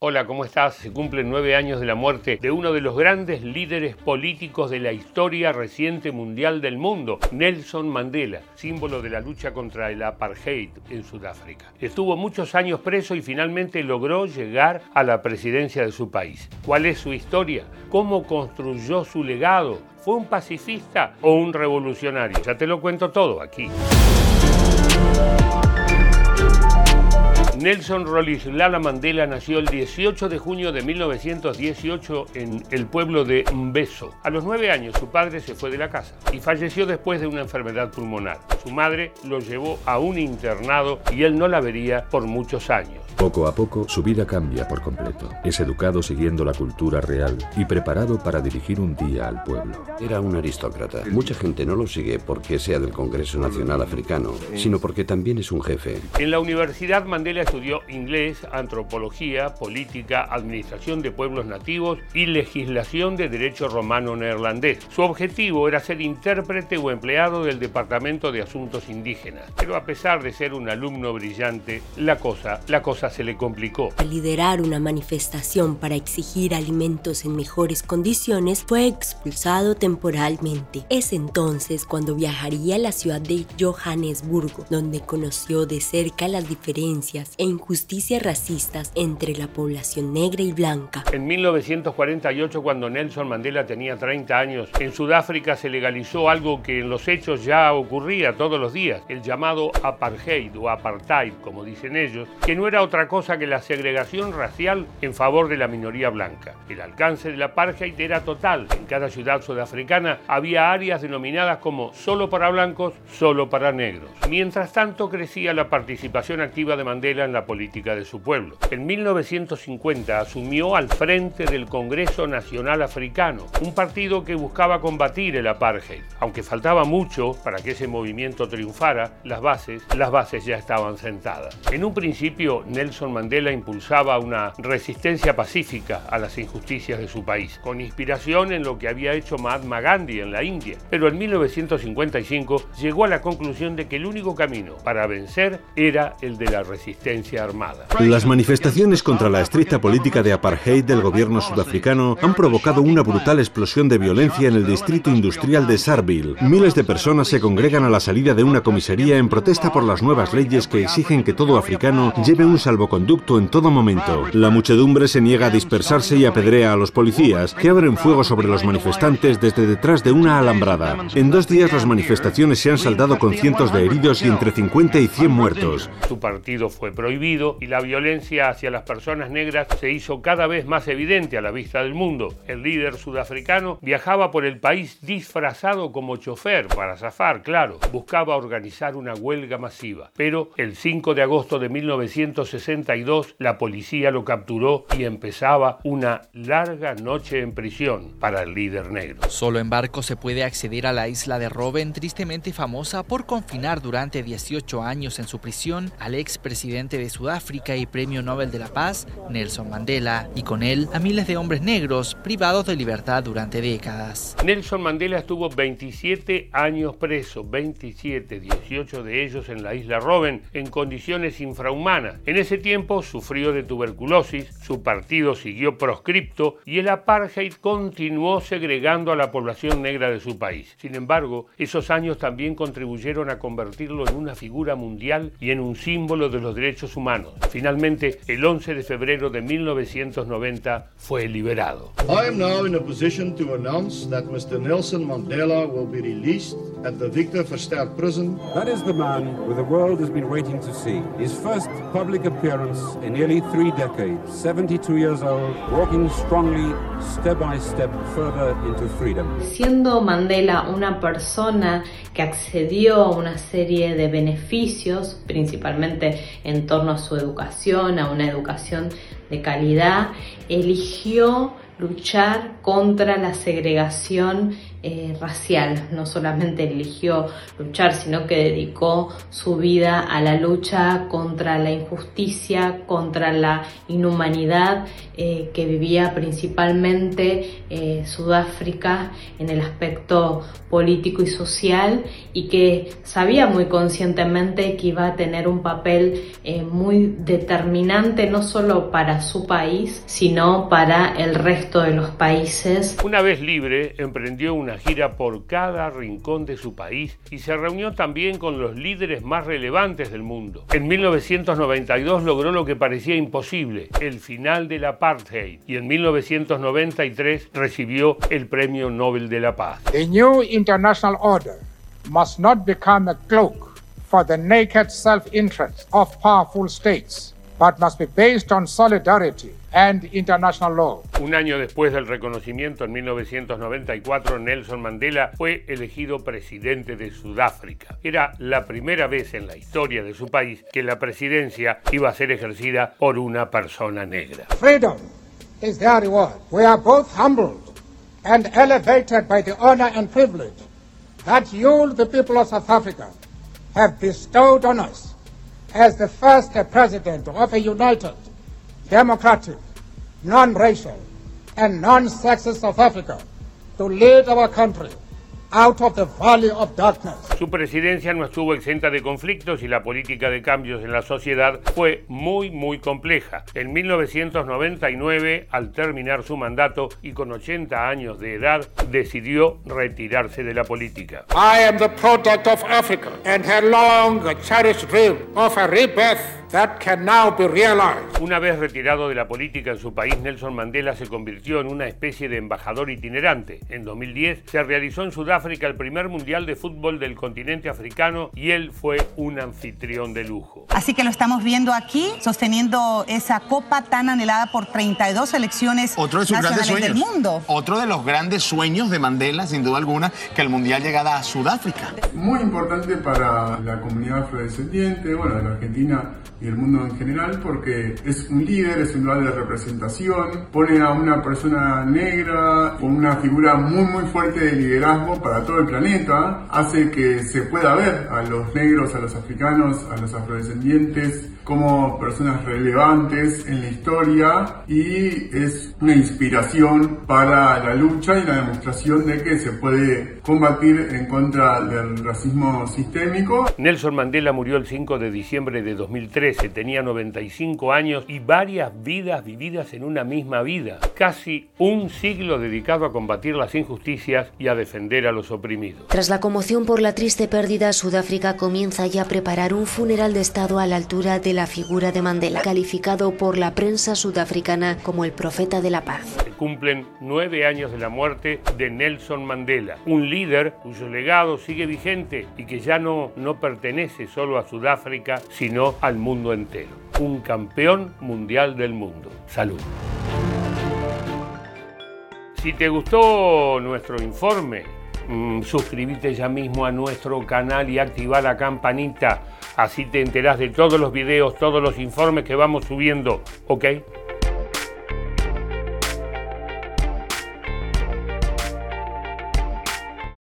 Hola, ¿cómo estás? Se cumplen nueve años de la muerte de uno de los grandes líderes políticos de la historia reciente mundial del mundo, Nelson Mandela, símbolo de la lucha contra el apartheid en Sudáfrica. Estuvo muchos años preso y finalmente logró llegar a la presidencia de su país. ¿Cuál es su historia? ¿Cómo construyó su legado? ¿Fue un pacifista o un revolucionario? Ya te lo cuento todo aquí. Nelson Rolihlahla Mandela nació el 18 de junio de 1918 en el pueblo de Mbeso. A los nueve años su padre se fue de la casa y falleció después de una enfermedad pulmonar. Su madre lo llevó a un internado y él no la vería por muchos años. Poco a poco su vida cambia por completo. Es educado siguiendo la cultura real y preparado para dirigir un día al pueblo. Era un aristócrata. Mucha gente no lo sigue porque sea del Congreso Nacional Africano, sino porque también es un jefe. En la Universidad Mandela estudió inglés, antropología, política, administración de pueblos nativos y legislación de derecho romano neerlandés. Su objetivo era ser intérprete o empleado del Departamento de Asuntos Indígenas. Pero a pesar de ser un alumno brillante, la cosa, la cosa se le complicó. Al liderar una manifestación para exigir alimentos en mejores condiciones, fue expulsado temporalmente. Es entonces cuando viajaría a la ciudad de Johannesburgo, donde conoció de cerca las diferencias e injusticias racistas entre la población negra y blanca. En 1948, cuando Nelson Mandela tenía 30 años, en Sudáfrica se legalizó algo que en los hechos ya ocurría todos los días, el llamado apartheid o apartheid, como dicen ellos, que no era otra cosa que la segregación racial en favor de la minoría blanca. El alcance del apartheid era total. En cada ciudad sudafricana había áreas denominadas como solo para blancos, solo para negros. Mientras tanto crecía la participación activa de Mandela en la política de su pueblo. En 1950 asumió al frente del Congreso Nacional Africano, un partido que buscaba combatir el apartheid. Aunque faltaba mucho para que ese movimiento triunfara, las bases, las bases ya estaban sentadas. En un principio, Nelson Mandela impulsaba una resistencia pacífica a las injusticias de su país, con inspiración en lo que había hecho Mahatma Gandhi en la India. Pero en 1955 llegó a la conclusión de que el único camino para vencer era el de la resistencia armada. Las manifestaciones contra la estricta política de apartheid del gobierno sudafricano han provocado una brutal explosión de violencia en el distrito industrial de Sarville. Miles de personas se congregan a la salida de una comisaría en protesta por las nuevas leyes que exigen que todo africano lleve un salvoconducto en todo momento. La muchedumbre se niega a dispersarse y apedrea a los policías, que abren fuego sobre los manifestantes desde detrás de una alambrada. En dos días las manifestaciones se han saldado con cientos de heridos y entre 50 y 100 muertos. Su partido fue prohibido y la violencia hacia las personas negras se hizo cada vez más evidente a la vista del mundo. El líder sudafricano viajaba por el país disfrazado como chofer para zafar, claro. Buscaba organizar una huelga masiva. Pero el 5 de agosto de 1960 62 la policía lo capturó y empezaba una larga noche en prisión para el líder negro. Solo en barco se puede acceder a la isla de Robben, tristemente famosa por confinar durante 18 años en su prisión al expresidente de Sudáfrica y Premio Nobel de la Paz, Nelson Mandela, y con él a miles de hombres negros privados de libertad durante décadas. Nelson Mandela estuvo 27 años preso, 27, 18 de ellos en la isla Robben, en condiciones infrahumanas. En ese tiempo sufrió de tuberculosis, su partido siguió proscripto y el apartheid continuó segregando a la población negra de su país. Sin embargo, esos años también contribuyeron a convertirlo en una figura mundial y en un símbolo de los derechos humanos. Finalmente, el 11 de febrero de 1990 fue liberado. I am now in a position to announce that Mr. Nelson Mandela will be released at the Victor Verster prison. That is the man who the world has been waiting to see. His first public appearance in nearly three decades, 72 years old, walking strongly, step by step, further into freedom. Siendo Mandela una persona que accedió a una serie de beneficios, principalmente en torno a su educación, a una educación de calidad, eligió luchar contra la segregación eh, racial. No solamente eligió luchar, sino que dedicó su vida a la lucha contra la injusticia, contra la inhumanidad eh, que vivía principalmente eh, Sudáfrica en el aspecto político y social y que sabía muy conscientemente que iba a tener un papel muy determinante no solo para su país, sino para el resto de los países. Una vez libre, emprendió una gira por cada rincón de su país y se reunió también con los líderes más relevantes del mundo. En 1992 logró lo que parecía imposible, el final del apartheid, y en 1993 recibió el Premio Nobel de la Paz. The new international order must not become a cloak for the naked self-interest of powerful states, but must be based on solidarity and international law. Un año después del reconocimiento, en 1994, Nelson Mandela fue elegido presidente de Sudáfrica. Era la primera vez en la historia de su país que la presidencia iba a ser ejercida por una persona negra. Freedom is their reward. We are both humbled and elevated by the honor and privilege that you, the people of South Africa, have bestowed on us as the first president of a united democratic, non-racial, and non-sexist South Africa to lead our country out of the valley of darkness. Su presidencia no estuvo exenta de conflictos y la política de cambios en la sociedad fue muy muy compleja. En 1999, al terminar su mandato y con 80 años de edad, decidió retirarse de la política. I am the product of Africa and her long cherished dream of a rebirth that can now be realized. Una vez retirado de la política en su país, Nelson Mandela se convirtió en una especie de embajador itinerante. En 2010 se realizó en Sudáfrica el primer mundial de fútbol del continente africano y él fue un anfitrión de lujo. Así que lo estamos viendo aquí, sosteniendo esa copa tan anhelada por 32 selecciones Otro de sus grandes nacionales sueños. del mundo. Otro de los grandes sueños de Mandela, sin duda alguna, que el mundial llegara a Sudáfrica. Muy importante para la comunidad afrodescendiente, bueno, de la Argentina y el mundo en general, porque es un líder, es un lugar de representación, pone a una persona negra como una figura muy muy fuerte de liderazgo para todo el planeta, hace que se pueda ver a los negros, a los africanos, a los afrodescendientes como personas relevantes en la historia y es una inspiración para la lucha y la demostración de que se puede combatir en contra del racismo sistémico. Nelson Mandela murió el 5 de diciembre de 2013, tenía 95 años y varias vidas vividas en una misma vida, casi un siglo dedicado a combatir las injusticias y a defender a los oprimidos. Tras la conmoción por la triste pérdida, Sudáfrica comienza ya a preparar un funeral de Estado a la altura de la figura de Mandela, calificado por la prensa sudafricana como el profeta de la paz. Se cumplen nueve años de la muerte de Nelson Mandela, un líder cuyo legado sigue vigente y que ya no, no pertenece solo a Sudáfrica, sino al mundo entero. Un campeón mundial del mundo. Salud. Si te gustó nuestro informe, mm, suscríbete ya mismo a nuestro canal y activa la campanita. Así te enterás de todos los videos, todos los informes que vamos subiendo. ¿Ok?